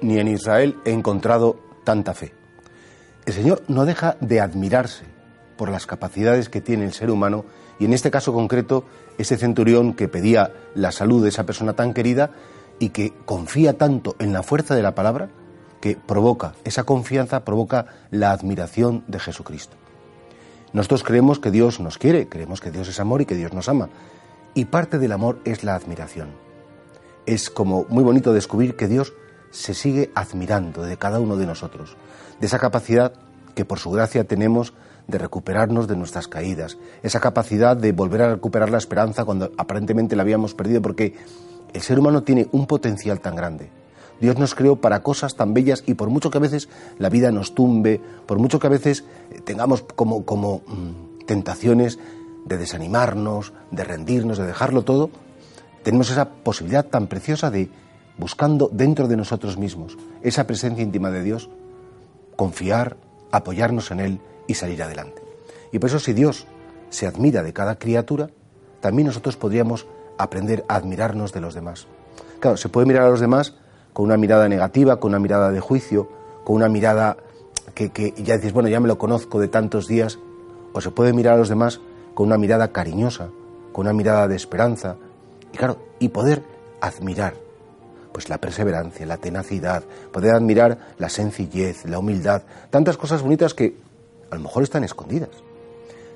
ni en, Israel he encontrado tanta fe. El Señor no deja de admirarse por las capacidades que tiene el ser humano y en este caso concreto ese centurión que pedía la salud de esa persona tan querida y que confía tanto en la fuerza de la palabra que provoca, esa confianza provoca la admiración de Jesucristo. Nosotros creemos que Dios nos quiere, creemos que Dios es amor y que Dios nos ama. Y parte del amor es la admiración. Es como muy bonito descubrir que Dios se sigue admirando de cada uno de nosotros, de esa capacidad que por su gracia tenemos de recuperarnos de nuestras caídas, esa capacidad de volver a recuperar la esperanza cuando aparentemente la habíamos perdido, porque el ser humano tiene un potencial tan grande. Dios nos creó para cosas tan bellas y por mucho que a veces la vida nos tumbe, por mucho que a veces tengamos como, como mm, tentaciones de desanimarnos, de rendirnos, de dejarlo todo, tenemos esa posibilidad tan preciosa de, buscando dentro de nosotros mismos esa presencia íntima de Dios, confiar, apoyarnos en Él y salir adelante. Y por eso si Dios se admira de cada criatura, también nosotros podríamos aprender a admirarnos de los demás. Claro, se puede mirar a los demás con una mirada negativa, con una mirada de juicio, con una mirada que, que, ya dices, bueno, ya me lo conozco de tantos días, o se puede mirar a los demás con una mirada cariñosa, con una mirada de esperanza, y claro, y poder admirar pues la perseverancia, la tenacidad, poder admirar la sencillez, la humildad, tantas cosas bonitas que a lo mejor están escondidas.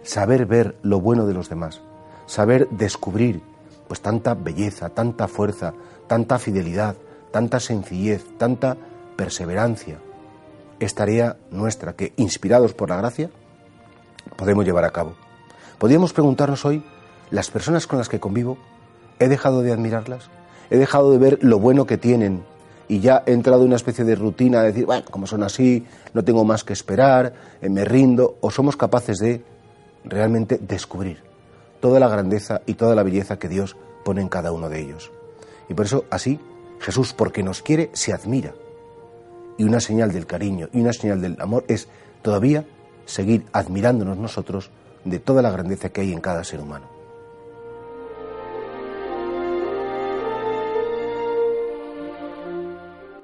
Saber ver lo bueno de los demás, saber descubrir pues tanta belleza, tanta fuerza, tanta fidelidad, tanta sencillez, tanta perseverancia. Es tarea nuestra que, inspirados por la gracia, podemos llevar a cabo. Podríamos preguntarnos hoy, las personas con las que convivo, ¿he dejado de admirarlas? ¿He dejado de ver lo bueno que tienen y ya he entrado en una especie de rutina de decir, bueno, como son así, no tengo más que esperar, eh, me rindo, o somos capaces de realmente descubrir toda la grandeza y toda la belleza que Dios pone en cada uno de ellos. Y por eso así Jesús, porque nos quiere, se admira. Y una señal del cariño y una señal del amor es todavía seguir admirándonos nosotros de toda la grandeza que hay en cada ser humano.